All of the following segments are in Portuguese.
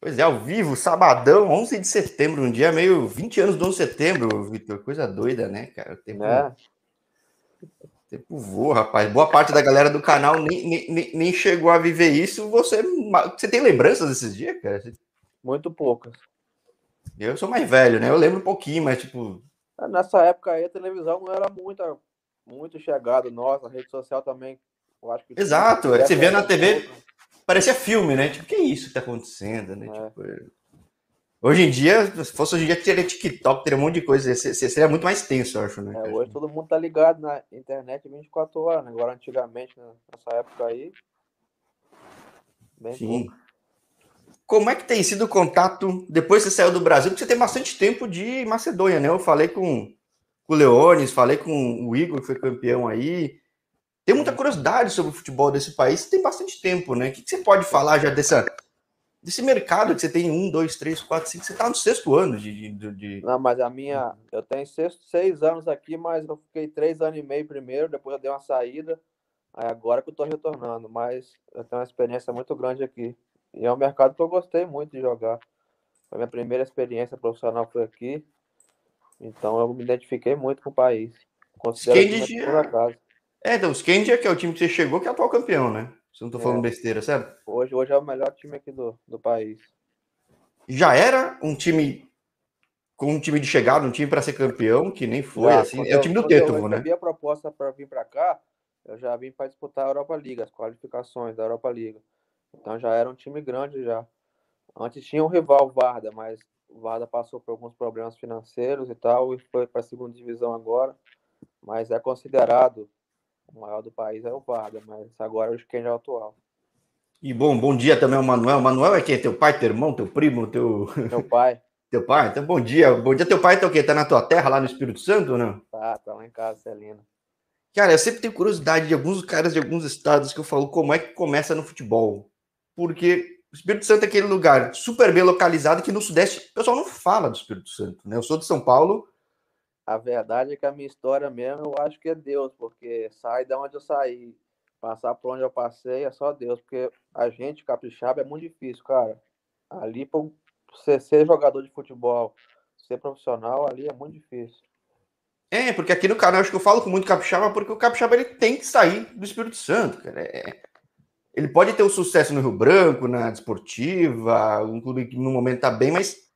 Pois é, ao vivo, sabadão, 11 de setembro, um dia meio 20 anos do 11 de setembro, Vitor. Coisa doida, né, cara? O tempo, É. o tempo voa, rapaz. Boa parte da galera do canal nem, nem, nem- chegou a viver isso. Você, você tem lembranças desses dias, cara? Muito poucas. Eu sou mais velho, né? Eu lembro um pouquinho, mas tipo. Nessa época aí a televisão não era muito, muito chegada. Nossa, a rede social também. Eu acho que Exato, você vê na TV, pouco. Parecia filme, né? Tipo, que isso que tá acontecendo, né? É. Tipo, é. hoje em dia, se fosse hoje em dia, teria TikTok, teria um monte de coisa. Se- se- Seria muito mais tenso, eu acho, né? É, hoje todo mundo tá ligado na internet 24 horas, né? Agora antigamente, né, nessa época aí. Bem Sim. pouco. Como é que tem sido o contato depois que você saiu do Brasil? Porque você tem bastante tempo de Macedônia, né? Eu falei com, com o Leones, falei com o Igor, que foi campeão aí. Tem muita curiosidade sobre o futebol desse país, tem bastante tempo, né? O que, que você pode falar já dessa, desse mercado que você tem um, dois, três, quatro, cinco, você tá no sexto ano de. de, de- Não, mas a minha. Eu tenho seis, seis anos aqui, mas eu fiquei três anos e meio primeiro, depois eu dei uma saída. Aí agora que eu tô retornando, mas eu tenho uma experiência muito grande aqui. E é um mercado que eu gostei muito de jogar. Foi a minha primeira experiência profissional foi aqui. Então eu me identifiquei muito com o país. Considero Quem segunda casa. É, então, o Scandia, que é o time que você chegou, que é o atual campeão, né? Se eu não tô falando É. besteira, certo? Hoje, hoje é o melhor time aqui do, do país. Já era um time com um time de chegada, um time para ser campeão, que nem foi, Já, assim. É o eu- time do eu Tetovo, né? recebi a proposta para vir para cá, eu já vim para disputar a Europa League, as qualificações da Europa League. Então já era um time grande já. Antes tinha um rival, o Varda, mas o Varda passou por alguns problemas financeiros e tal, e foi para a segunda divisão agora. Mas é considerado o maior do país é o Varda, mas agora o quem é o atual. E bom, bom dia também ao Manuel. Manuel é quem? Teu pai, teu irmão, teu primo, teu, Meu pai, teu pai? Então, bom dia. Bom dia, teu pai tá o quê? Tá na tua terra, lá no Espírito Santo ou não? tá, tá lá em casa, Celina. Cara, eu sempre tenho curiosidade de alguns caras de alguns estados que eu falo como é que começa no futebol. Porque o Espírito Santo é aquele lugar super bem localizado que no Sudeste o pessoal não fala do Espírito Santo, né? Eu sou de São Paulo, A verdade é que a minha história mesmo, eu acho que é Deus, porque sai da onde eu saí, passar por onde eu passei é só Deus, porque a gente capixaba é muito difícil, cara. Ali para você ser jogador de futebol, ser profissional, ali é muito difícil. É, porque aqui no canal acho que eu falo com muito capixaba, porque o capixaba ele tem que sair do Espírito Santo, cara. É- Ele pode ter o sucesso no Rio Branco, na Desportiva, um clube que no momento tá bem, mas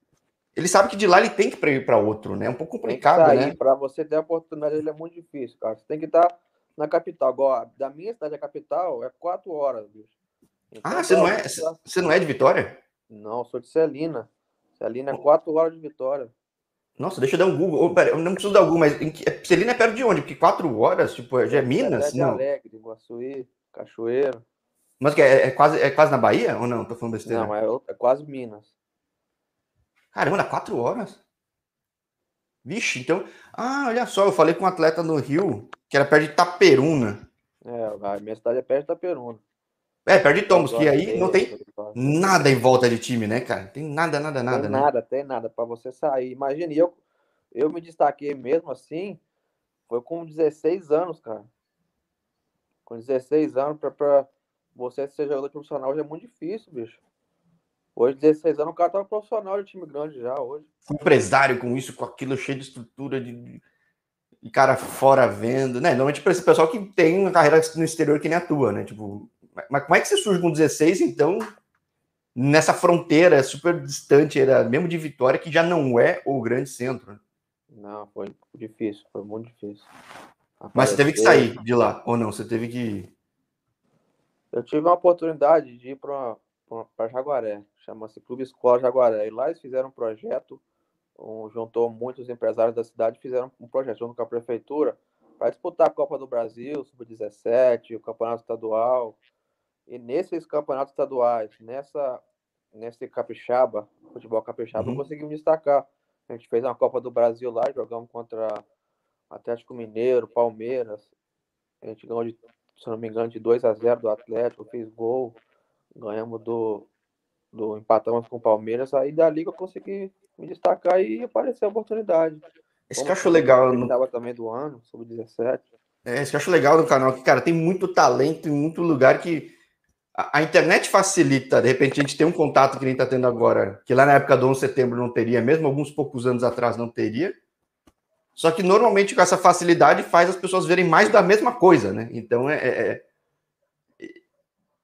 ele sabe que de lá ele tem que ir para outro, né? É um pouco complicado, sair, né? para você ter a oportunidade, ele é muito difícil, cara. Você tem que estar na capital. Agora, da minha cidade à capital é quatro horas, bicho. Então, Ah, você não é, você- não é de Vitória? Não, sou de Celina. Celina é quatro horas de Vitória. Nossa, deixa eu dar um Google. Ô, pera, eu não preciso dar um Google, mas que... Celina é perto de onde? Porque quatro horas, tipo, já é Minas? de Não. Alegre, Iguaçuí, Cachoeiro. Mas que é, é quase, é quase na Bahia ou não? Tô falando besteira. Não, é, é quase Minas. Caramba, dá quatro horas? Vixe, então. Ah, olha só, eu falei com um atleta no Rio que era perto de Itaperuna. É, a minha cidade é perto de Itaperuna. É, perto de Tombos, que aí não tem nada em volta de time, né, cara? Tem nada, nada, nada, tem né? nada, tem nada para você sair. Imagine, eu, eu me destaquei mesmo assim, foi com 16 anos, cara. Com 16 anos, para você ser jogador profissional hoje é muito difícil, bicho. Hoje, 16 anos, o cara tá profissional de time grande já, hoje. Um empresário com isso, com aquilo cheio de estrutura de, de cara fora vendo, né? Normalmente para esse pessoal que tem uma carreira no exterior que nem atua, né? Tipo, mas como é que você surge com 16, então, nessa fronteira super distante, era mesmo de Vitória, que já não é o grande centro? né? Não, foi difícil, foi muito difícil. Mas você teve que Aparecer- sair de lá, ou não? Você teve que. Eu tive uma oportunidade de ir para Jaguaré, chama-se Clube Escola Jaguaré. E lá eles fizeram um projeto, um, juntou muitos empresários da cidade, fizeram um projeto junto com a prefeitura para disputar a Copa do Brasil, Sub-17, o Campeonato Estadual. E nesses campeonatos estaduais, nessa, nesse capixaba, futebol capixaba, Uhum. eu consegui me destacar. A gente fez uma Copa do Brasil lá, jogamos contra Atlético Mineiro, Palmeiras. A gente ganhou, de, se não me engano, de 2 a 0 do Atlético, fiz gol. Ganhamos do, do. Empatamos com o Palmeiras. Aí dali que eu consegui me destacar e apareceu a oportunidade. Esse que eu acho legal no, Estava também do ano, sub-17. é, esse que eu acho legal no canal, que, cara, tem muito talento em muito lugar que a, a, internet facilita, de repente, a gente tem um contato que nem está tendo agora, que lá na época do 11 de setembro não teria, mesmo alguns poucos anos atrás não teria. Só que normalmente com essa facilidade faz as pessoas verem mais da mesma coisa, né? Então é, é, é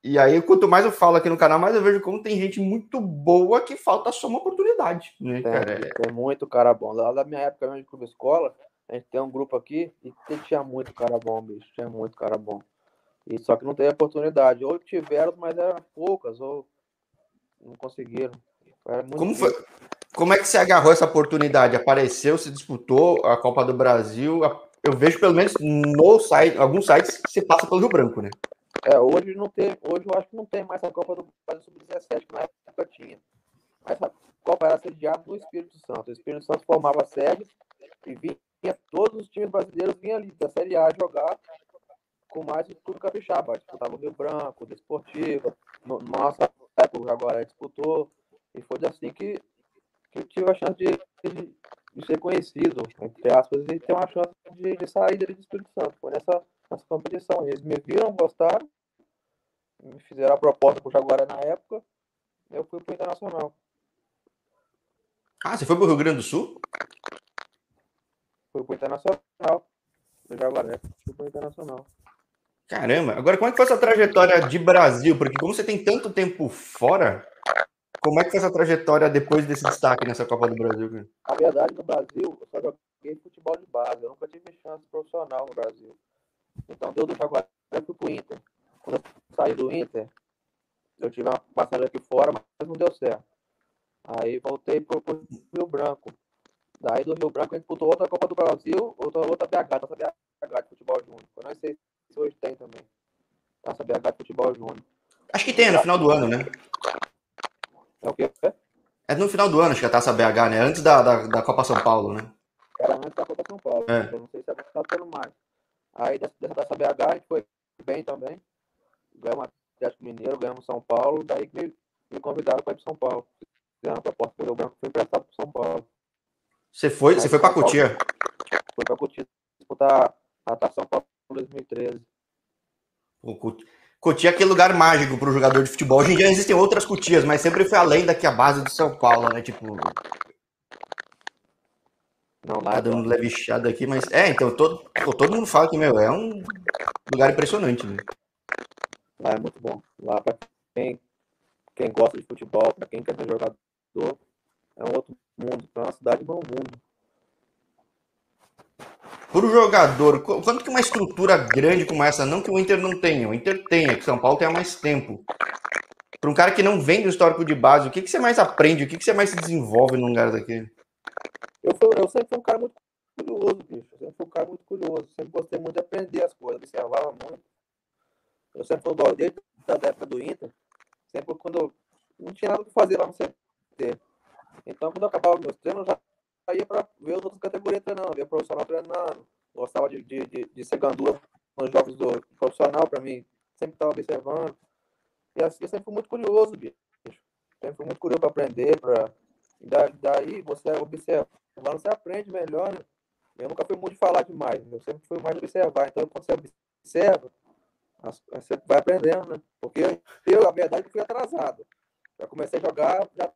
e aí, quanto mais eu falo aqui no canal, mais eu vejo como tem gente muito boa que falta só uma oportunidade, né, tem, cara? Tem muito cara bom. Lá da minha época mesmo de clube escola, a gente tem um grupo aqui e tinha muito cara bom, bicho. Tinha muito cara bom. E só que não teve oportunidade. Ou tiveram, mas eram poucas, ou não conseguiram. Como, foi, como é que você agarrou essa oportunidade? Apareceu, se disputou a Copa do Brasil. Eu vejo pelo menos no site, alguns sites que você passa pelo Rio Branco, né? É, hoje não tem, hoje eu acho que não tem mais a Copa do Brasil Sub-17, que na época tinha. Mas a Copa era sediada no Espírito Santo. O Espírito Santo formava sede e vinha todos os times brasileiros vinham ali da Série A jogar com mais o capixaba. Disputava o Rio Branco, o Desportivo, no, nossa época agora disputou. E foi assim que, que tive a chance de, de, de ser conhecido, entre aspas, e ter uma chance de, de sair do Espírito Santo. Foi nessa nessa competição. Eles me viram, gostaram, me fizeram a proposta para o Jaguaré na época, eu fui para o Internacional. Ah, você foi para o Rio Grande do Sul? Fui para o Internacional, do Jaguaré, fui para o Internacional. Caramba, agora como é que foi essa trajetória de Brasil? Porque como você tem tanto tempo fora, como é que foi essa trajetória depois desse destaque nessa Copa do Brasil? Na verdade, no Brasil, eu só joguei futebol de base, eu nunca tive chance profissional no Brasil. Então deu do Jaguaré fui pro Inter. Quando eu saí do Inter, eu tive uma passagem aqui fora, mas não deu certo. Aí voltei pro, pro Rio Branco. Daí do Rio Branco a gente disputou outra Copa do Brasil, outra, outra BH, taça BH de futebol júnior. Eu não sei se hoje tem também. Taça BH de futebol júnior. Acho que tem, é no final do ano, né? É o quê? É no final do ano, acho que é a Taça BH, né? Antes da, da, da Copa São Paulo, né? Era antes da Copa São Paulo. É. Eu não sei se agora tá tendo mais. Aí dessa, dessa BH a gente foi bem também. Ganhamos Atlético Mineiro, ganhamos São Paulo, daí que me, me convidaram para ir para São Paulo. Fizeram a proposta pelo Branco, fui emprestado para São Paulo. Você foi, você foi para Cotia? Foi para Cotia disputar a Taça São Paulo em 2013. Cotia é aquele lugar mágico para o jogador de futebol. Hoje em dia existem outras Cotias, mas sempre foi além daqui a base de São Paulo, né? Tipo, não, lá tá dando levichada aqui, mas. É, então, todo, todo mundo fala que, meu, é um lugar impressionante, né? Lá é muito bom. Lá, pra quem, quem gosta de futebol, pra quem quer ser jogador, é um outro mundo. É uma cidade um mundo. Para o jogador, quanto que uma estrutura grande como essa, não que o Inter não tenha, o Inter tenha, que São Paulo tenha mais tempo. Para um cara que não vem do histórico de base, o que, que você mais aprende, o que, que você mais se desenvolve num lugar daquele? Eu, fui, eu sempre fui um cara muito curioso, bicho. Eu sempre fui um cara muito curioso. Sempre gostei muito de aprender as coisas, observava muito. Eu sempre fui igual desde a época do Inter. Sempre quando eu não tinha nada que fazer lá no CT. Então, quando eu acabava meus treinos, eu já ia para ver as outras categorias treinando, ver o profissional treinando. Gostava de, de, de, de ser gandula nos jogos do profissional para mim. Sempre estava observando. E assim, eu sempre fui muito curioso, bicho. Sempre fui muito curioso para aprender, para daí você observa Agora você aprende melhor, né? Eu nunca fui muito de falar demais, eu sempre fui mais de observar. Então, quando você observa, você vai aprendendo, né? Porque eu, a verdade, fui atrasado. Já comecei a jogar, já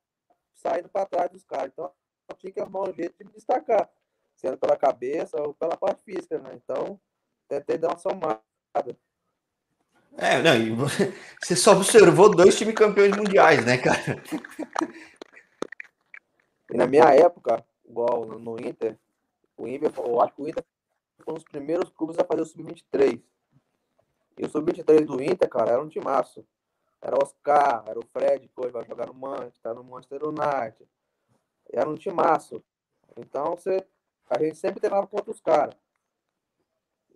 saindo para trás dos caras. Então, eu tinha que arrumar um jeito de me destacar, sendo pela cabeça ou pela parte física, né? Então, tentei dar uma somada. É, não, e você só observou dois times campeões mundiais, né, cara? E na minha época, igual no Inter, o Inter, eu acho que o Inter foi um dos primeiros clubes a fazer o Sub-23. E o Sub-23 do Inter, cara, era um timaço. Era o Oscar, era o Fred, que hoje vai jogar no Manchester, tá no Manchester United. Era um timaço. Então, você, a gente sempre treinava contra os caras.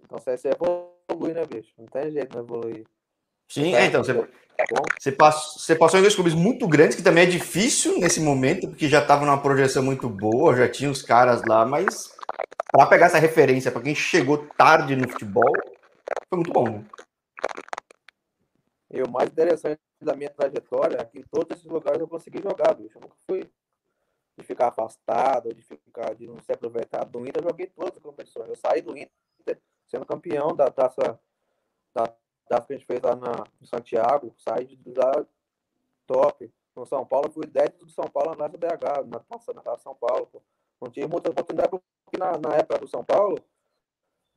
Então, você, você evolui, né, bicho? Não tem jeito de evoluir. Sim, é, então, você, você, passou, você passou em dois clubes muito grandes, que também é difícil nesse momento, porque já estava numa projeção muito boa, já tinha os caras lá, mas para pegar essa referência, para quem chegou tarde no futebol, foi muito bom. Né? E o mais interessante da minha trajetória é que em todos esses lugares eu consegui jogar, bicho. Eu nunca fui de ficar afastado, de ficar de não ser aproveitado do Inter, eu joguei todas as competições. Eu saí do Inter sendo campeão da taça da das que a gente fez lá na, em Santiago, saí de lá top. No São Paulo, fui 10 do São Paulo na BH, na taça, na taça São Paulo. Pô. Não tive muita oportunidade, porque na, na época do São Paulo,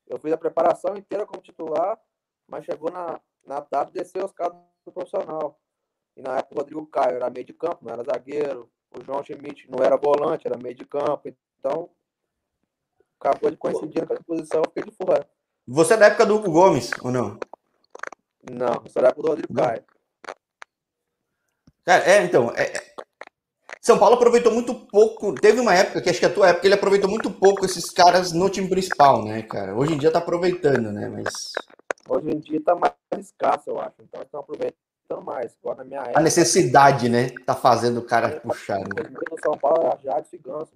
eu fiz a preparação inteira como titular, mas chegou na, na data desceu os caras do profissional. E na época o Rodrigo Caio era meio de campo, não era zagueiro. O João Schmidt não era volante, era meio de campo. Então, acabou de coincidir com a posição, eu fiquei de fora. Você é da época do Hugo Gomes, ou não? Não, é época do Rodrigo não. Caio. Cara, é, então, é, é, São Paulo aproveitou muito pouco. Teve uma época, que acho que é a tua época, ele aproveitou muito pouco esses caras no time principal, né, cara? Hoje em dia tá aproveitando, né? Mas. Hoje em dia tá mais escasso, eu acho. Então estão aproveitando mais. Agora, na minha época, a necessidade, né? Tá fazendo o cara puxar. Né? No São Paulo era Jadson e Ganso,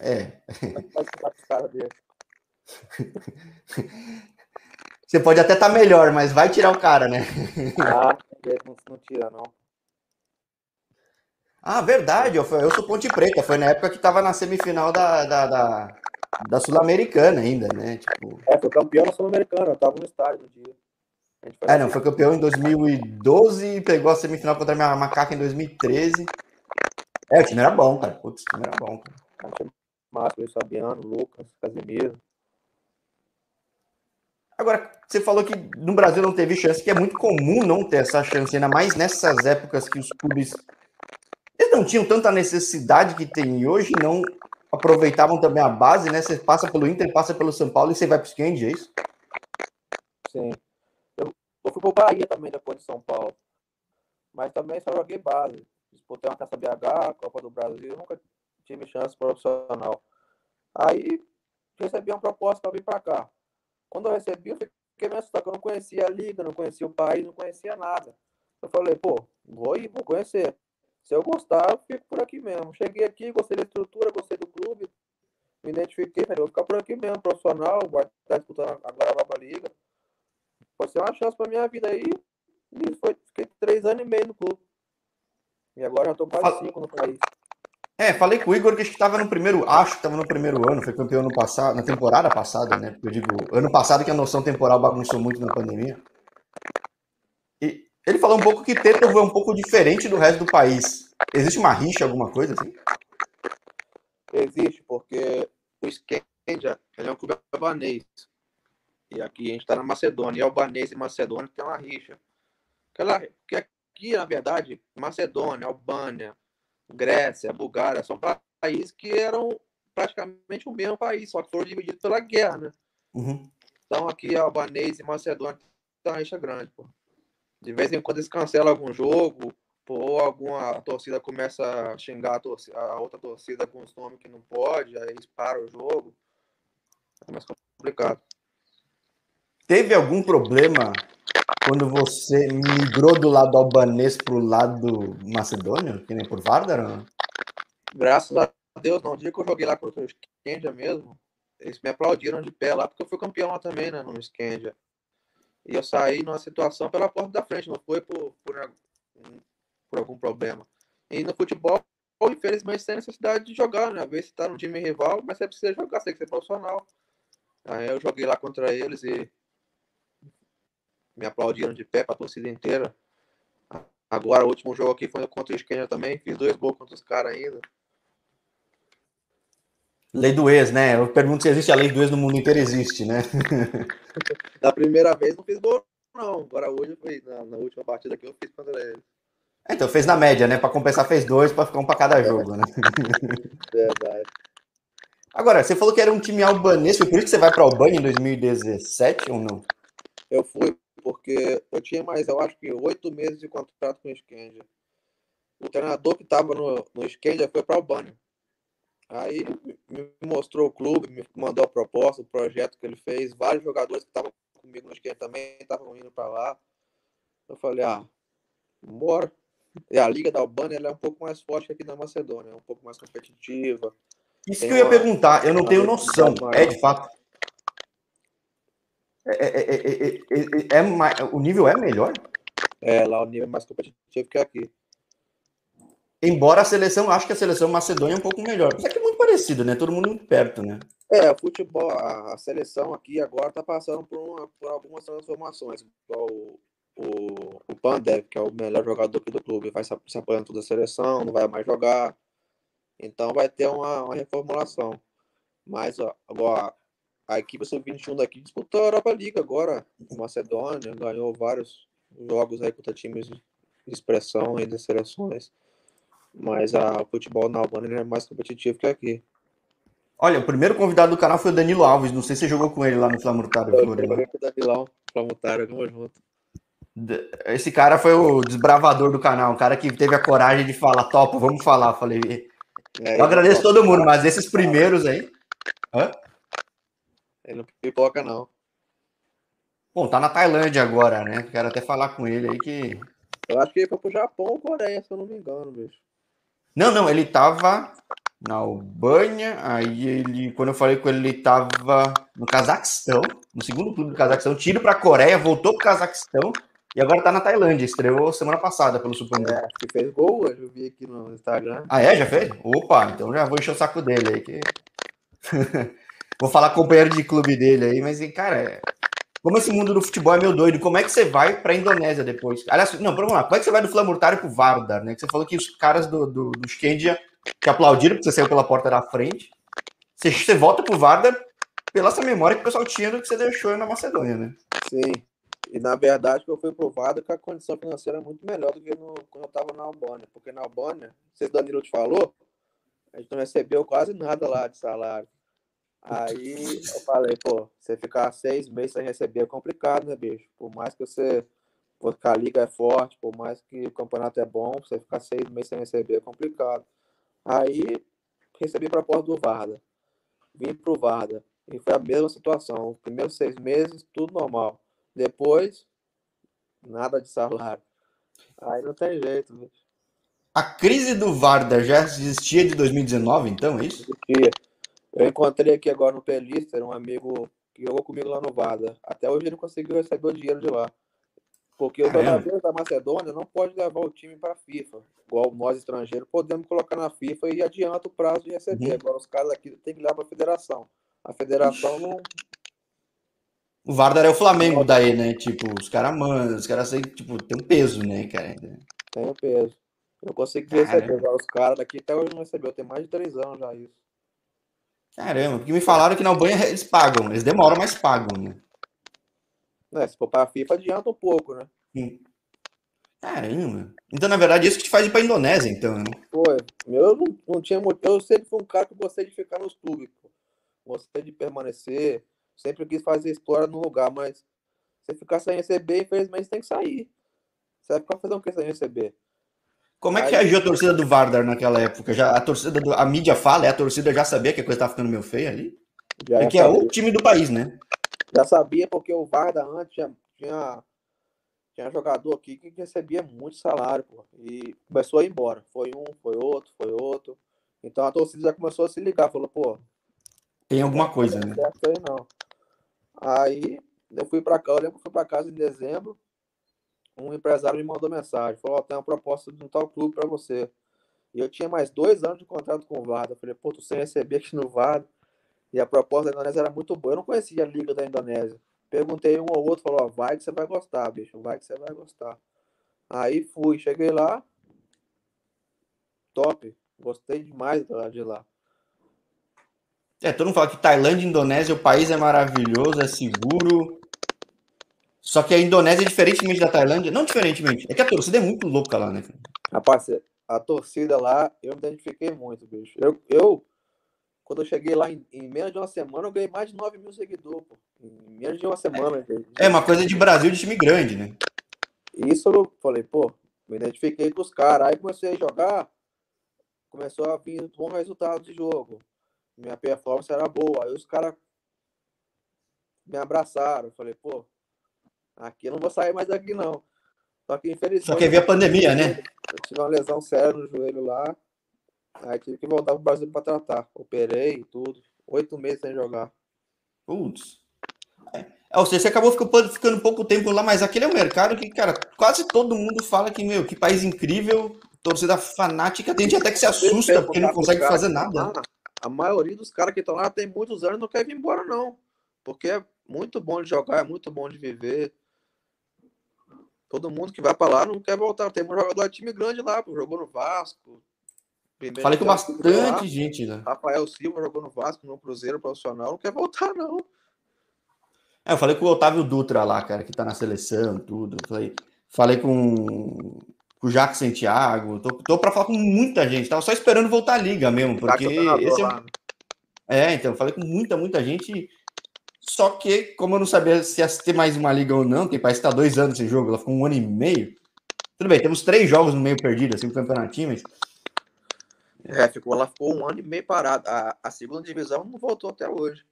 É. Você pode até estar tá melhor, mas vai tirar o cara, né? Ah, não, não tira, não. Ah, verdade, eu, eu sou Ponte Preta, foi na época que tava na semifinal da, da, da, da Sul-Americana ainda, né? Tipo... É, foi campeão da Sul-Americana, eu tava no estádio no dia. É, não, foi campeão em 2012 e pegou a semifinal contra a minha macaca em 2013. É, o time era bom, cara. Putz, o time era bom, cara. Márcio, Fabiano, Lucas, Casemiro. Agora, você falou que no Brasil não teve chance, que é muito comum não ter essa chance, ainda mais nessas épocas que os clubes eles não tinham tanta necessidade que tem hoje, não aproveitavam também a base, né? Você passa pelo Inter, passa pelo São Paulo e você vai para o Skend, é isso? Sim. Eu, eu fui para o Bahia também depois de São Paulo. Mas também só joguei base. Disputei uma Taça BH, Copa do Brasil, nunca tive chance profissional. Aí recebi uma proposta para vir para cá. Quando eu recebi, eu fiquei meio assustado, eu não conhecia a liga, não conhecia o país, não conhecia nada. Eu falei, pô, vou ir, vou conhecer. Se eu gostar, eu fico por aqui mesmo. Cheguei aqui, gostei da estrutura, gostei do clube, me identifiquei, falei, vou ficar por aqui mesmo, profissional, vai estar disputando agora a nova liga. Pode ser uma chance para minha vida aí. E foi, fiquei três anos e meio no clube. E agora já estou quase cinco no país. É, falei com o Igor que estava no primeiro, acho que estava no primeiro ano, foi campeão no passado, na temporada passada, né? Porque eu digo, ano passado que a noção temporal bagunçou muito na pandemia. E ele falou um pouco que Tetovo é um pouco diferente do resto do país. Existe uma rixa, alguma coisa assim? Existe, porque o Skendia, é um clube albanês. E aqui a gente está na Macedônia. E albanês e Macedônia tem uma rixa. Aquela, que aqui, na verdade, Macedônia, Albânia, Grécia, Bulgária, são países que eram praticamente o mesmo país, só que foram divididos pela guerra, né? Uhum. Então aqui albanês e Macedônia uma rixa grande, pô. De vez em quando eles cancelam algum jogo, ou alguma torcida começa a xingar a, torcida, a outra torcida com os nomes que não pode, aí eles param o jogo. É mais complicado. Teve algum problema quando você migrou do lado albanês para o lado macedônio, que nem por Vardar? Graças a Deus, não. O dia que eu joguei lá contra o Skendia mesmo, eles me aplaudiram de pé lá, porque eu fui campeão lá também, né, no Skendia. E eu saí numa situação pela porta da frente, não foi por, por, por algum problema. E no futebol, infelizmente, tem necessidade de jogar, né? Às vezes você tá no time rival, mas você precisa jogar, você tem que ser profissional. Aí eu joguei lá contra eles e me aplaudiram de pé para a torcida inteira. Agora, o último jogo aqui foi contra o Esquenha também, fiz dois gols contra os caras ainda. Lei do ex, né? Eu pergunto se existe a lei do ex no mundo inteiro, existe, né? Na primeira vez não fiz gol, não. Agora hoje foi na, na última partida que eu fiz contra ele. Então fez na média, né? Para compensar fez dois, para ficar um para cada jogo, né? Verdade. Agora, você falou que era um time albanês, foi por isso que você vai para a Albânia em 2017 ou não? Eu fui porque eu tinha mais, eu acho que oito meses de contrato com o Skendia. O treinador que estava no, no Skendia foi para a Albânia. Aí me mostrou o clube, me mandou a proposta, o projeto que ele fez. Vários jogadores que estavam comigo no esquerdo também estavam indo para lá. Eu falei, ah, bora. E a Liga da Albânia é um pouco mais forte que aqui da Macedônia, é um pouco mais competitiva. Isso que eu ia uma, perguntar, eu não tenho noção. É de fato. É, é, é, é, o nível é melhor? É, lá o nível é mais competitivo que aqui. Embora a seleção, acho que a seleção macedônia é um pouco melhor. Mas é que é muito parecido, né? Todo mundo muito perto, né? É, o futebol, a, seleção aqui agora está passando por, uma, por, algumas transformações. O, o, o Pandev, que é o melhor jogador aqui do clube, vai se, se apoiando toda a seleção, não vai mais jogar. Então vai ter uma, uma reformulação. Mas ó, agora a equipe sub-21 daqui disputou a Europa League agora. Macedônia ganhou vários jogos aí contra times de expressão aí das seleções. Mas a, o futebol na Albânia é mais competitivo que aqui. Olha, o primeiro convidado do canal foi o Danilo Alves. Não sei se você jogou com ele lá no Flamurtário. Eu joguei com o Danilão, Flamurtário, vamos junto. Esse cara foi o desbravador do canal, o cara que teve a coragem de falar, topa, vamos falar. Falei, é, eu agradeço todo mundo, mas esses primeiros aí. Hã? Ele não pipoca, não. Bom, tá na Tailândia agora, né? Quero até falar com ele aí que. Eu acho que ele foi pro Japão ou Coreia, se eu não me engano, bicho. Não, não, ele tava na Albânia, aí ele, quando eu falei com ele, ele tava no Cazaquistão, no segundo clube do Cazaquistão, tiro pra Coreia, voltou pro Cazaquistão e agora tá na Tailândia, estreou semana passada pelo Super. É, que fez gol hoje, eu vi aqui no Instagram. Ah, é? Já fez? Opa, então já vou encher o saco dele aí, que... vou falar companheiro de clube dele aí, mas, cara, é... Como esse mundo do futebol é meio doido, como é que você vai para a Indonésia depois? Aliás, não, vamos lá, como é que você vai do Flamurtário pro Vardar, né? Que você falou que os caras do, do, do Skandia te aplaudiram porque você saiu pela porta da frente. Você, você volta pro Vardar pela essa memória que o pessoal tinha do que você deixou na Macedônia, né? Sim. E na verdade, eu fui provado que a condição financeira é muito melhor do que no, quando eu estava na Albânia. Porque na Albânia, não sei se o Danilo te falou, a gente não recebeu quase nada lá de salário. Aí eu falei, pô, você ficar seis meses sem receber é complicado, né, bicho? Por mais que você. Porque a liga é forte, por mais que o campeonato é bom, você ficar seis meses sem receber é complicado. Aí recebi para a porta do Varda. Vim pro Varda. E foi a mesma situação. Os primeiros seis meses, tudo normal. Depois, nada de salário. Aí não tem jeito, bicho. A crise do Varda já existia de 2019, então, é isso? Existia. Eu encontrei aqui agora no Pelister um amigo que jogou comigo lá no Vada. Até hoje ele conseguiu receber o dinheiro de lá. Porque os jogadores da Macedônia não pode levar o time para a FIFA. Igual nós estrangeiros podemos colocar na FIFA e adianta o prazo de receber. Uhum. Agora os caras aqui têm que levar para a federação. A federação não. O Vardar é o Flamengo daí, né? Tipo, os caras mandam, os caras tipo, tem um peso, né, cara? Tem um peso. Eu consegui receber os caras daqui até hoje não recebeu. Tem mais de três anos já isso. Caramba, porque me falaram que na Albânia eles pagam, eles demoram, mas pagam, né? É, se for para a FIFA, adianta um pouco, né? Sim. Caramba. Então, na verdade, isso que te faz ir para a Indonésia, então, né? Foi. Eu não, não tinha muito. Eu sempre fui um cara que gostei de ficar nos clubes. Gostei de permanecer. Sempre quis fazer história no lugar, mas você ficar sem receber, infelizmente, tem que sair. Você vai ficar fazendo o que sem receber? Como é que reagiu a torcida do Vardar naquela época? Já, a torcida do, a mídia fala, é a torcida já sabia que a coisa estava ficando meio feia ali? Já porque é o time do país, né? Já sabia, porque o Vardar antes tinha, tinha, tinha jogador aqui que recebia muito salário, pô, e começou a ir embora. Foi um, foi outro, foi outro. Então a torcida já começou a se ligar, falou, pô. Tem alguma coisa, né? Aí, não. aí eu fui para cá, eu lembro que fui para casa em dezembro um empresário me mandou mensagem, falou, oh, tem uma proposta de um tal clube para você. E eu tinha mais dois anos de contrato com o Varda. Eu falei, pô, tu sem receber aqui no Varda. E a proposta da Indonésia era muito boa. Eu não conhecia a liga da Indonésia. Perguntei um ou outro, falou, ó, vai que você vai gostar, bicho, vai que você vai gostar. Aí fui, cheguei lá, top, gostei demais de lá. É, todo mundo fala que Tailândia Indonésia, o país é maravilhoso, é seguro, só que a Indonésia, diferentemente da Tailândia, não diferentemente, é que a torcida é muito louca lá, né? Rapaz, a torcida lá, eu me identifiquei muito, bicho. Eu, eu quando eu cheguei lá em, em, menos de uma semana, eu ganhei mais de 9 mil seguidores, pô. Em menos de uma semana. É, é uma coisa de Brasil de time grande, né? Isso eu falei, pô, me identifiquei com os caras. Aí comecei a jogar, começou a vir bom resultado de jogo. Minha performance era boa. Aí os caras me abraçaram. Eu falei, pô, Aqui eu não vou sair mais daqui, não. Só que, infelizmente. Só que ver a pandemia, né? Eu tive uma lesão séria no joelho lá. Aí tive que voltar pro Brasil para tratar. Operei e tudo. Oito meses sem jogar. Putz. É, ou seja, você acabou ficando, ficando pouco tempo lá, mas aquele é um mercado que, cara, quase todo mundo fala que, meu, que país incrível. torcida fanática, tem gente até que se assusta porque não consegue fazer nada. A maioria dos caras que estão lá tem muitos anos e não quer vir embora, não. Porque é muito bom de jogar, é muito bom de viver. Todo mundo que vai para lá não quer voltar. Tem um jogador de time grande lá, jogou no Vasco. Falei com bastante lá. gente, né? Rafael Silva jogou no Vasco, no Cruzeiro profissional, não quer voltar, não. É, eu falei com o Otávio Dutra lá, cara, que tá na seleção, tudo. Falei, falei com, com o Jacques Santiago. Tô, tô para falar com muita gente. Tava só esperando voltar à liga mesmo, porque esse é, né? é, então, falei com muita, muita gente. Só que, como eu não sabia se ia ter mais uma liga ou não, tem parece que tá dois anos sem jogo, ela ficou um ano e meio. Tudo bem, temos três jogos no meio perdido, assim, no campeonatinho, mas. É, ficou, ela ficou um ano e meio parada. A, a segunda divisão não voltou até hoje.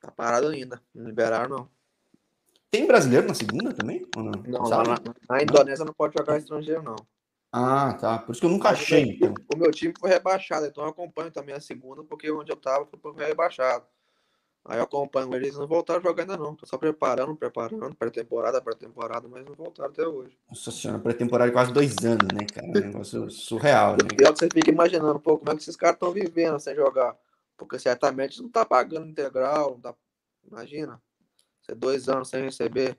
Tá parado ainda. Não liberaram, não. Tem brasileiro na segunda também? Ou não? Não, na, na, Indonésia não pode jogar estrangeiro, não. Ah, tá. Por isso que eu nunca Mas achei. O meu, então. o meu time foi rebaixado, então eu acompanho também a segunda, porque onde eu tava foi rebaixado. Aí eu acompanho eles não voltaram a jogar ainda não. Tô só preparando, preparando, pré-temporada, pré-temporada, mas não voltaram até hoje. Nossa senhora, pré-temporada quase dois anos, né, cara? Um negócio surreal, né? Pior que você fica imaginando, pô, como é que esses caras estão vivendo sem jogar? Porque certamente não tá pagando integral, não tá... Imagina. Você dois anos sem receber.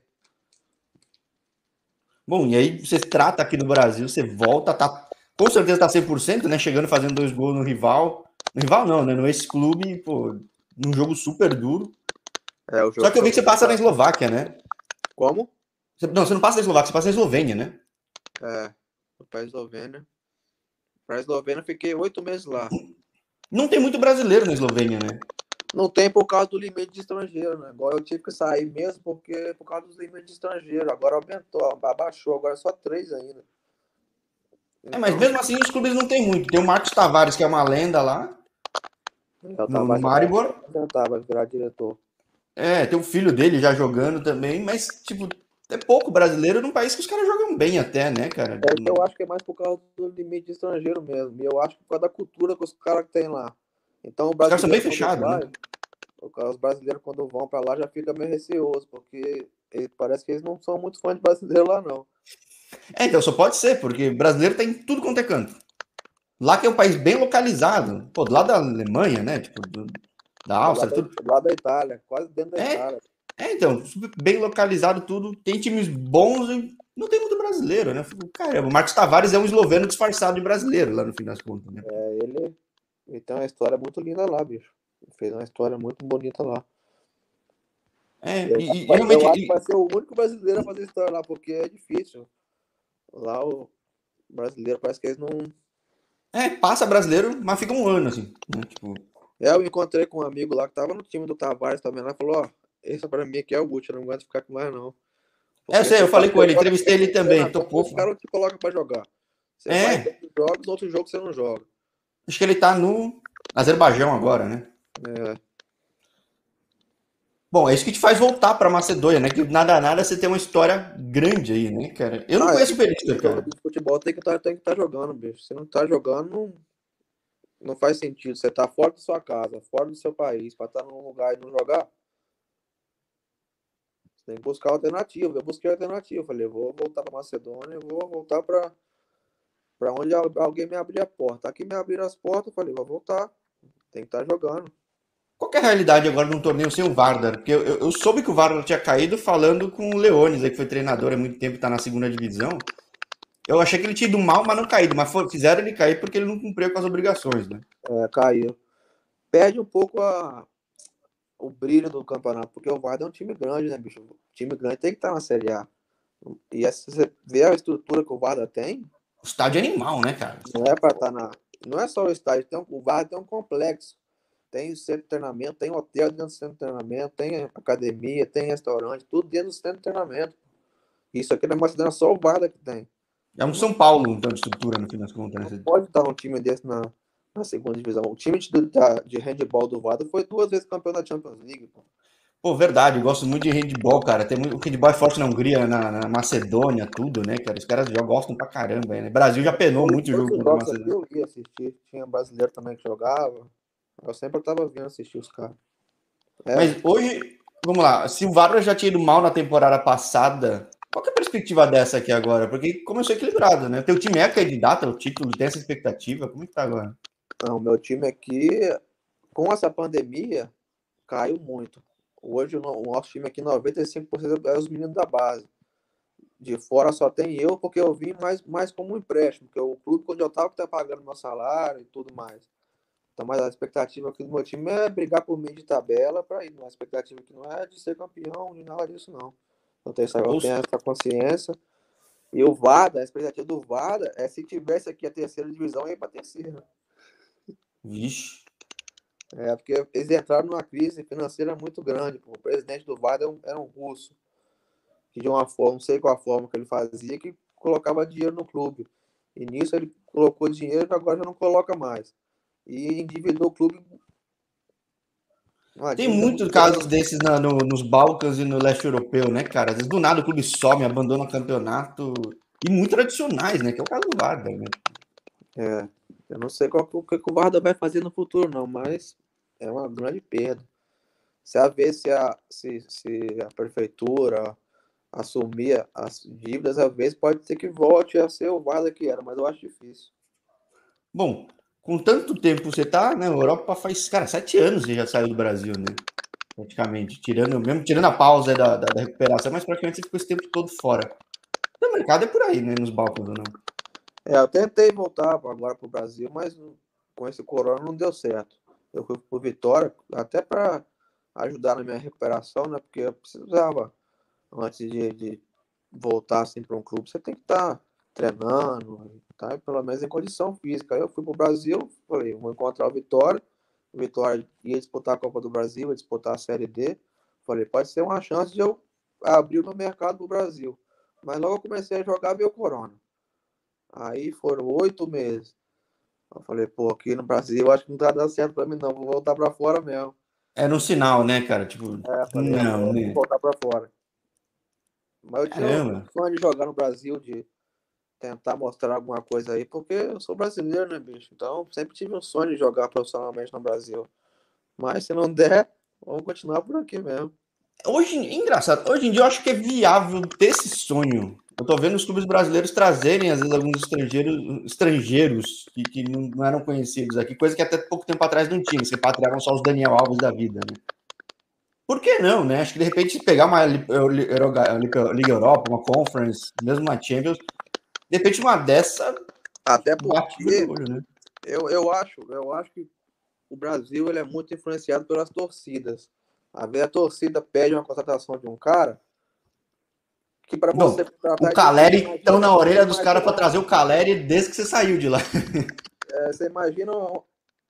Bom, e aí você trata aqui no Brasil, você volta, tá com certeza tá 100%, né? Chegando fazendo dois gols no rival. No rival não, né? No ex-clube, pô, num jogo super duro. É, Só que eu vi que você passa na Eslováquia, né? Como? Você, não, você não passa na Eslováquia, você passa na Eslovênia, né? É, para Eslovênia. Para Eslovênia fiquei oito meses lá. Não tem muito brasileiro na Eslovênia, né? Não tem por causa do limite de estrangeiro, né? Agora eu tive que sair mesmo porque por causa dos limites de estrangeiro. Agora aumentou, abaixou, agora é só três ainda. Então... É, mas mesmo assim os clubes não tem muito. Tem o Marcos Tavares, que é uma lenda lá. Eu no Maribor. Tentava virar diretor. É, tem o filho dele já jogando também, mas, tipo, é pouco brasileiro num país que os caras jogam bem até, né, cara? É, eu acho que é mais por causa do limite de estrangeiro mesmo. E eu acho que por causa da cultura que os caras têm lá. Então o brasileiro. Os caras são bem fechados, né? Os brasileiros, quando vão para lá, já fica meio receoso, porque parece que eles não são muito fãs de brasileiro lá, não. É, então só pode ser, porque brasileiro tem tudo quanto é canto. Lá que é um país bem localizado, pô, do lado da Alemanha, né? Tipo, do, da Áustria, do tudo. Do lado da Itália, quase dentro da é, Itália. É, então, bem localizado tudo. Tem times bons e não tem muito brasileiro, né? Caramba, o Marcos Tavares é um esloveno disfarçado de brasileiro lá no fim das contas, né? É, ele, ele tem uma história muito linda lá, bicho. Fez uma história muito bonita lá. É, eu, e, eu realmente. que vai ser o único brasileiro a fazer história lá, porque é difícil. Lá o brasileiro parece que eles não. É, passa brasileiro, mas fica um ano, assim. Né? Tipo... É, eu encontrei com um amigo lá que tava no time do Tavares também lá falou, ó, esse pra mim aqui é o último, não aguento ficar com mais, não. Porque é, eu sei, eu falei com ele, entrevistei ele também, topou. Os caras te colocam pra jogar. Você é. vai jogos, outros jogos você não joga. Acho que ele tá no Azerbaijão agora, né? É. Bom, é isso que te faz voltar para Macedônia, né? Que nada nada você tem uma história grande aí, né, cara? Eu não ah, conheço o Perista, cara. Futebol tem que estar tá, tá jogando, bicho. Se não tá jogando, não, não faz sentido. Você tá fora da sua casa, fora do seu país, para estar tá num lugar e não jogar. Você tem que buscar alternativa. Eu busquei alternativa. Falei, vou voltar para Macedônia, vou voltar para para onde alguém me abrir a porta. Aqui me abriram as portas, eu falei, vou voltar. Tem que estar tá jogando. Qual é a realidade agora num torneio sem o Vardar? Porque eu, eu, eu, soube que o Vardar tinha caído falando com o Leones, aí, que foi treinador há muito tempo, está na segunda divisão. Eu achei que ele tinha ido mal, mas não caído. Mas foi, fizeram ele cair porque ele não cumpriu com as obrigações, né? É, caiu. Perde um pouco a, o brilho do campeonato, porque o Vardar é um time grande, né, bicho? O time grande tem que estar tá na Série A. E se você vê a estrutura que o Vardar tem. O estádio é animal, né, cara? Não é para estar tá na. Não é só o estádio, tem um, o Vardar tem um complexo tem centro de treinamento, tem hotel dentro do centro de treinamento, tem academia, tem restaurante, tudo dentro do centro de treinamento. Isso aqui na Macedônia só o Varda que tem. É um São Paulo, então, de estrutura, no fim das contas. Né? Não pode estar um time desse na, na segunda divisão. O time de, de handball do Varda foi duas vezes campeão da Champions League. Pô. Pô, verdade, eu gosto muito de handball, cara. Tem muito, o handball é forte na Hungria, na, na, Macedônia, tudo, né, cara? Os caras já gostam pra caramba, né? O Brasil já penou muito o jogo contra a Macedônia. Eu ia assistir, tinha brasileiro também que jogava. Eu sempre tava vendo assistir os caras. É. Mas hoje, vamos lá, se o Vargas já tinha ido mal na temporada passada, Qual é a perspectiva dessa aqui agora? Porque começou equilibrado, né? Teu time é candidato ao título, tem essa expectativa? Como é que tá agora? Não, meu time aqui, com essa pandemia, caiu muito. Hoje o nosso time aqui, 95% é os meninos da base. De fora só tem eu, porque eu vim mais, mais como um empréstimo, porque o clube onde eu estava está pagando meu salário e tudo mais. Então, mas a expectativa aqui do meu time é brigar por meio de tabela para ir. A expectativa aqui não é de ser campeão, nem nada disso, não. Eu tenho essa, eu tenho essa consciência. E o Vada, a expectativa do Vada é se tivesse aqui a terceira divisão, ir para terceira. Vixe. É, porque eles entraram numa crise financeira muito grande. Pô. O presidente do Vada era um, era um russo. Que de uma forma, não sei qual a forma que ele fazia, que colocava dinheiro no clube. E nisso ele colocou dinheiro e agora já não coloca mais. E endividou o clube. Tem muitos casos desses na, no, nos Balcãs e no leste europeu, né, cara? Às vezes do nada o clube some, abandona o campeonato. E muito tradicionais, né? Que é o caso do Varda, né? É. Eu não sei qual, o que o Varda vai fazer no futuro, não, mas é uma grande perda. Se a ver se a, se, se a prefeitura assumir as dívidas, às vezes pode ser que volte a ser o Varda que era, mas eu acho difícil. Bom, com tanto tempo você tá na Europa faz, cara, sete anos você já saiu do Brasil, né? Praticamente, tirando, mesmo tirando a pausa da, da, da recuperação, mas praticamente você ficou esse tempo todo fora. O mercado é por aí, né? Nos balcões não? É, eu tentei voltar agora para o Brasil, mas com esse corona não deu certo. Eu fui por Vitória, até para ajudar na minha recuperação, né? Porque eu precisava, antes de, de voltar assim para um clube, você tem que estar tá treinando, tá? pelo menos em condição física. Aí eu fui para o Brasil, falei, vou encontrar o Vitória. O Vitória ia disputar a Copa do Brasil, ia disputar a Série D. Falei, pode ser uma chance de eu abrir no mercado do Brasil. Mas logo eu comecei a jogar, o Corona. Aí foram oito meses. Eu falei, pô, aqui no Brasil acho que não tá dando certo para mim, não. Vou voltar para fora mesmo. Era um sinal, né, cara? Tipo, é, falei, não, né? Vou voltar para fora. Mas eu tinha Caramba. um sonho de jogar no Brasil, de tentar mostrar alguma coisa aí, porque eu sou brasileiro, né, bicho? Então, sempre tive um sonho de jogar profissionalmente no Brasil. Mas se não der, vamos continuar por aqui mesmo. Hoje, engraçado, hoje em dia eu acho que é viável ter esse sonho. Eu tô vendo os clubes brasileiros trazerem, às vezes, alguns estrangeiros, estrangeiros que, que não, eram conhecidos aqui, coisa que até pouco tempo atrás não tinha, se repatriavam só os Daniel Alves da vida, né? Por que não, né? Acho que de repente pegar uma Liga Europa, uma Conference, mesmo uma Champions, de repente uma dessa. Até porque olho, né? eu, eu acho, eu acho que o Brasil ele é muito influenciado pelas torcidas. A ver a torcida pede uma contratação de um cara que para você o Caleri estão na orelha dos caras para trazer o Caleri desde que você saiu de lá. É, você imagina,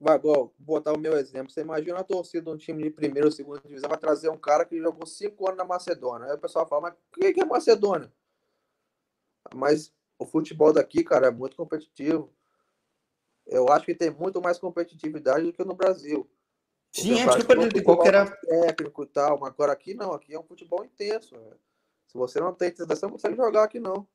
Vagol, vou botar o meu exemplo. Você imagina a torcida de um time de primeira ou segunda divisão vai trazer um cara que jogou cinco anos na Macedônia. Aí o pessoal fala, mas o que é Macedônia? Mas o futebol daqui, cara, é muito competitivo. Eu acho que tem muito mais competitividade do que no Brasil. Sim, é tipo de qualquer técnico e tal, mas agora aqui não, aqui é um futebol intenso. Né? Se você não tem você não consegue jogar aqui não.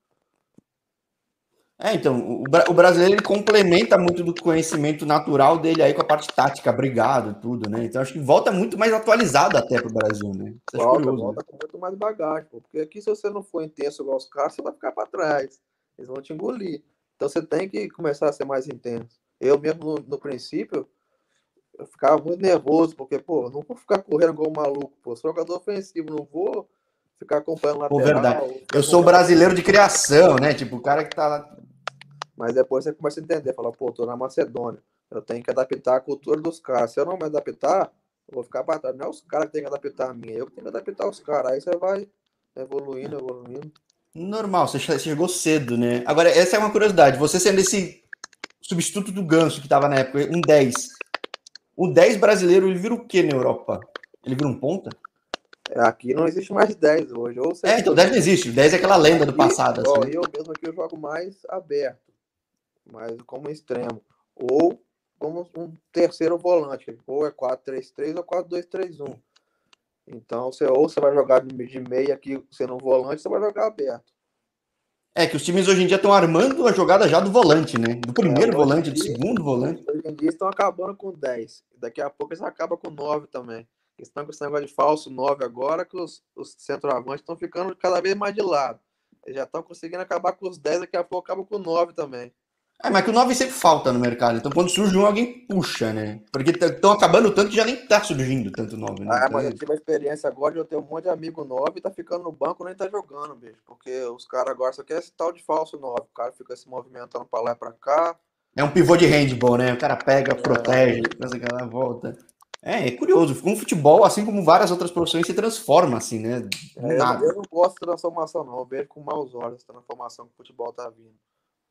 É, então, o, brasileiro ele complementa muito do conhecimento natural dele aí com a parte tática, brigado, tudo, né? Então acho que volta muito mais atualizado até pro Brasil, né? Isso volta, curioso, volta né? com muito mais bagagem, pô, porque aqui se você não for intenso igual os caras, você vai ficar para trás. Eles vão te engolir. Então você tem que começar a ser mais intenso. Eu mesmo no, no princípio, eu ficava muito nervoso, porque, pô, não vou ficar correndo igual um maluco, pô. Sou jogador ofensivo, não vou ficar acompanhando lateral. Pô, verdade. Eu sou brasileiro de criação, né? Tipo, o cara que tá lá. Mas depois você começa a entender, fala, pô, tô na Macedônia. Eu tenho que adaptar a cultura dos caras. Se eu não me adaptar, eu vou ficar trás. Não é os caras que têm que adaptar a mim, eu que tenho que adaptar os caras. Aí você vai evoluindo, evoluindo. Normal, você chegou cedo, né? Agora, essa é uma curiosidade. Você sendo esse substituto do Ganso que tava na época, um 10. O 10 brasileiro, ele vira o que na Europa? Ele vira um ponta? Aqui não existe mais 10 hoje. Ou é, então 10 não existe. 10 é aquela lenda do passado. Ó, assim. Eu mesmo aqui eu jogo mais aberto, mais como extremo. Ou como um terceiro volante. Ou é 4-3-3 ou 4-2-3-1. Então, você, ou você vai jogar de meia aqui sendo um volante, você vai jogar aberto. É que os times hoje em dia estão armando a jogada já do volante, né? Do primeiro é, volante, do segundo volante. Hoje em dia estão acabando com 10. Daqui a pouco eles acabam com 9 também. Eles estão com esse negócio de falso 9 agora, que os, os centroavantes estão ficando cada vez mais de lado. Eles já estão conseguindo acabar com os 10, daqui a pouco acabam com 9 também. É, mas que o 9 sempre falta no mercado. Então, quando surge um, alguém puxa, né? Porque estão acabando tanto que já nem tá surgindo tanto 9. Né? Ah, então... mas eu tive a experiência agora de eu ter um monte de amigo 9 e tá ficando no banco nem tá jogando, bicho. Porque os caras agora só querem esse tal de falso 9. O cara fica se movimentando pra lá e pra cá. É um pivô de handball, né? O cara pega, é. protege, faz aquela volta. É, é curioso. Um futebol, assim como várias outras profissões, se transforma, assim, né? É, eu, eu, não gosto de transformação, não. Eu vejo com maus olhos a transformação que o futebol tá vindo.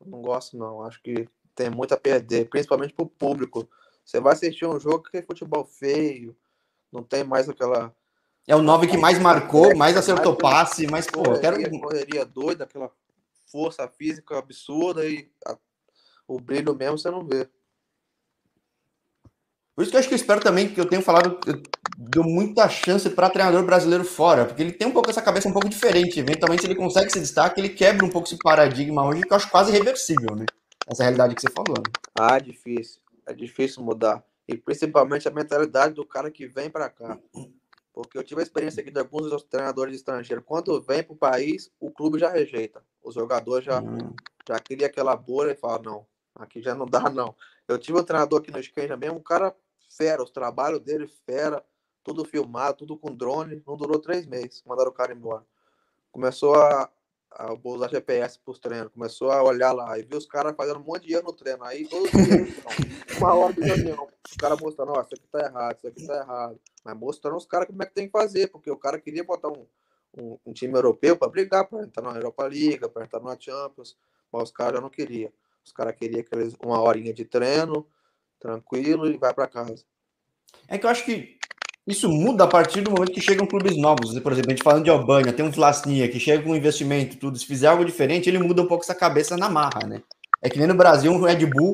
Não gosto, não. Acho que tem muito a perder, principalmente para o público. Você vai assistir um jogo que é futebol feio, não tem mais aquela. É o 9 que mais marcou, mais acertou mais passe, mais. Pô, correria, quero... correria doida, aquela força física absurda e a... o brilho mesmo você não vê. Por isso que eu acho que eu espero também que eu tenho falado, eu deu muita chance para treinador brasileiro fora, porque ele tem um pouco essa cabeça um pouco diferente. Eventualmente, se ele consegue se destacar, ele quebra um pouco esse paradigma hoje, que eu acho quase irreversível, né? essa realidade que você falou. Né? Ah, difícil. É difícil mudar. E principalmente a mentalidade do cara que vem para cá. Porque eu tive a experiência aqui de alguns treinadores estrangeiros. Quando vem para o país, o clube já rejeita. Os jogadores já, hum. já cria aquela bolha e fala, não, aqui já não dá, não. Eu tive um treinador aqui no Scan também, um cara fera, os trabalhos dele fera, tudo filmado, tudo com drone. Não durou três meses, mandaram o cara embora. Começou a, a, vou usar GPS para os treinos, começou a olhar lá e viu os caras fazendo um monte de erro no treino. Aí todo dia, então, uma hora de reunião, os caras mostrando, ó, isso aqui tá errado, isso aqui tá errado. Mas mostrando os caras como é que tem que fazer, porque o cara queria botar um, um, um time europeu para brigar, para entrar na Europa League, para entrar na Champions, mas os caras já não queriam. Os caras queriam aqueles, uma horinha de treino, tranquilo, e vai para casa. É que eu acho que isso muda a partir do momento que chegam clubes novos. Por exemplo, a gente falando de Albânia, tem um Vlasnia que chega com investimento tudo. Se fizer algo diferente, ele muda um pouco essa cabeça na marra, né? É que nem no Brasil, um Red Bull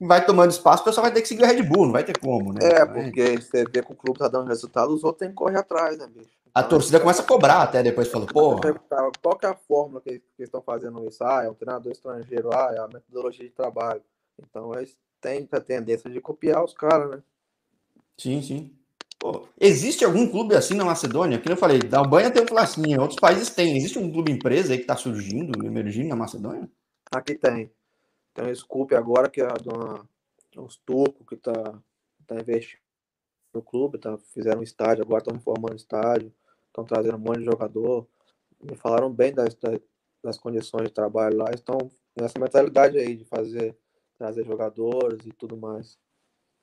vai tomando espaço, o pessoal vai ter que seguir o Red Bull, não vai ter como, né? É, porque você vê que o clube tá dando resultado, os outros têm que correr atrás, né, bicho? A torcida começa a cobrar até depois, falou, porra. Qual que é a fórmula que, que estão fazendo isso? Ah, é um treinador estrangeiro, ah, é a metodologia de trabalho. Então, eles têm a tendência de copiar os caras, né? Sim, sim. Pô, existe algum clube assim na Macedônia? Que eu falei, da Albânia tem o Flacinha, outros países tem. Existe um clube empresa aí que está surgindo, emergindo na Macedônia? Aqui tem. Tem o Scoop agora, que é de uma, uns turcos que está tá investindo no clube, tá, fizeram um estádio, agora estão formando estádio, estão trazendo um monte de jogador. Me falaram bem das, das condições de trabalho lá, estão nessa mentalidade aí de fazer, trazer jogadores e tudo mais.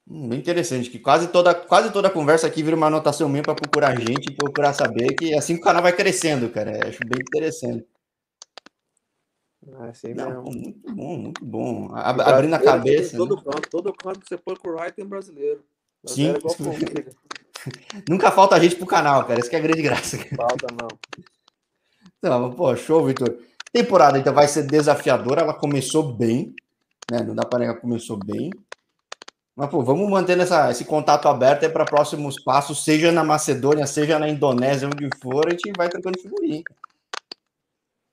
Bem interessante, que quase toda, quase toda conversa aqui vira uma anotação minha para procurar gente e procurar saber que assim o canal vai crescendo, cara. Acho bem interessante. É assim Não, muito bom, muito bom. abrindo a cabeça. Todo, né? canto, todo canto você procurar tem brasileiro. Sim. Nunca falta gente pro canal, cara. Isso que é a grande graça. Falta, não. Então, pô, show, Vitor. Temporada então vai ser desafiadora. Ela começou bem, né? Não dá para negar, começou bem. Mas, pô, vamos mantendo essa, esse contato aberto para próximos passos, seja na Macedônia, seja na Indonésia, onde for, a gente vai trocando figurinha.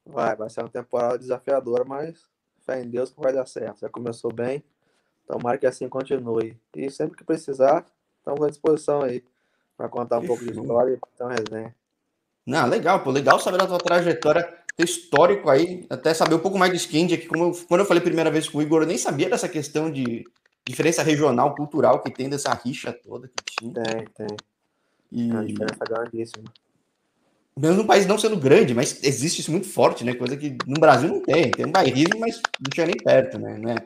Vai, vai ser uma temporada desafiadora, mas fé em Deus que vai dar certo. Já começou bem, tomara que assim continue. E sempre que precisar, estamos à disposição aí para contar um pouco de história e então resenha. Não, legal, pô, legal saber da tua trajetória, teu histórico aí, até saber um pouco mais de skate aqui. Como eu, quando eu falei a primeira vez com o Igor, eu nem sabia dessa questão de diferença regional, cultural que tem dessa rixa toda que tinha. Tem, tem. E... É uma diferença grandíssima. Mesmo no país não sendo grande, mas existe isso muito forte, né? Coisa que no Brasil não tem. Tem um bairrismo, mas não tinha nem perto, né? Não é?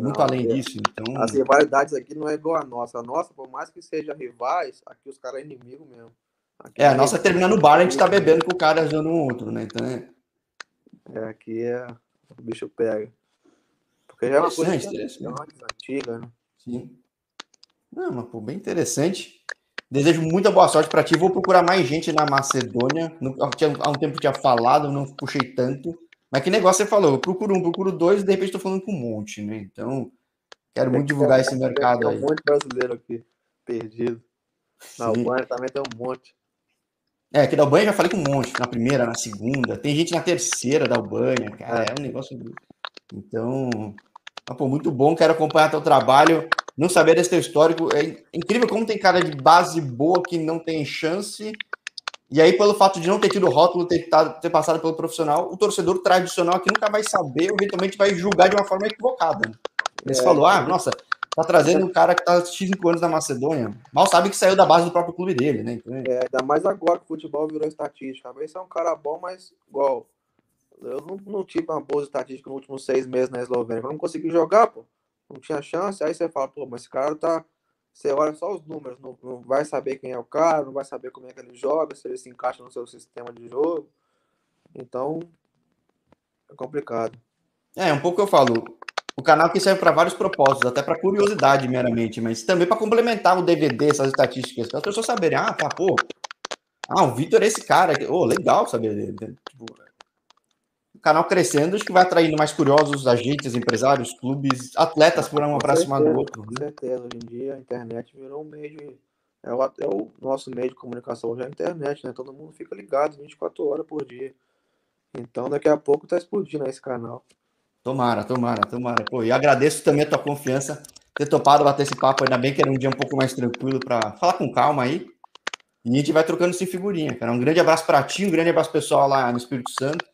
Muito não, além é. disso, então... As rivalidades aqui não é igual a nossa. A nossa, por mais que seja rivais, aqui os caras é inimigo mesmo. Aqui é, a nossa termina no bar, a gente tá bebendo com o cara ajudando um outro, né? Então é... é aqui é... o bicho pega. Já é uma coisa antiga, né? Sim. Não, mas pô, bem interessante. Desejo muita boa sorte para ti. Vou procurar mais gente na Macedônia. Há um tempo tinha falado, não puxei tanto. Mas que negócio você falou? Eu procuro um, procuro dois, e de repente estou falando com um monte, né? Então, quero muito divulgar esse mercado aí. Tem um monte de brasileiro aqui, perdido. Na Albânia também tem um monte. É, aqui da Albânia já falei com um monte. Na primeira, na segunda. Tem gente na terceira da Albânia, cara. É um negócio. Então, pô, muito bom, quero acompanhar teu trabalho. Não saber desse teu histórico. É incrível como tem cara de base boa que não tem chance E aí, pelo fato de não ter tido rótulo, ter, ter passado pelo profissional, o torcedor tradicional aqui nunca vai saber, eventualmente vai julgar de uma forma equivocada. Você é, falou, ah, nossa, tá trazendo um cara que tá 5 anos na Macedônia. Mal sabe que saiu da base do próprio clube dele, né? Então, é, ainda mais agora que o futebol virou estatística. Talvez é um cara bom, mas igual. Eu não, não tive uma boa estatística nos últimos seis meses na Eslovênia. Eu não consegui jogar, pô. Não tinha chance. Aí você fala, pô, mas esse cara tá. Você olha só os números, não, não vai saber quem é o cara, não vai saber como é que ele joga, se ele se encaixa no seu sistema de jogo. Então, é complicado. É, um pouco eu falo. O canal que serve para vários propósitos, até para curiosidade meramente, mas também para complementar o DVD, essas estatísticas, para as pessoas saberem, ah, tá, pô, ah, o Vitor é esse cara, oh, legal saber dele. Né? Tipo, canal crescendo, acho que vai atraindo mais curiosos, agentes, empresários, clubes, atletas por um aproximar do outro. Com né? certeza, hoje em dia a internet virou um meio de. É o, é o nosso meio de comunicação hoje é a internet, né? Todo mundo fica ligado 24 horas por dia. Então daqui a pouco tá explodindo esse canal. Tomara, tomara, tomara. Pô, e agradeço também a tua confiança, ter topado bater esse papo. Ainda bem que era um dia um pouco mais tranquilo para falar com calma aí. E a gente vai trocando sem figurinha, cara. Um grande abraço para ti, um grande abraço pessoal lá no Espírito Santo.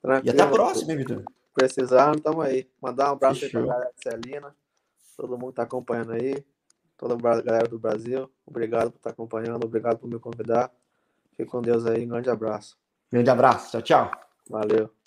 Tranquilo. E até a próxima, hein, Vitor? Precisar, estamos aí. Mandar um abraço para a galera de Celina, todo mundo que está acompanhando aí, toda a galera do Brasil. Obrigado por estar tá acompanhando, obrigado por me convidar. Fique com Deus aí, um grande abraço. Grande abraço, tchau, tchau. Valeu.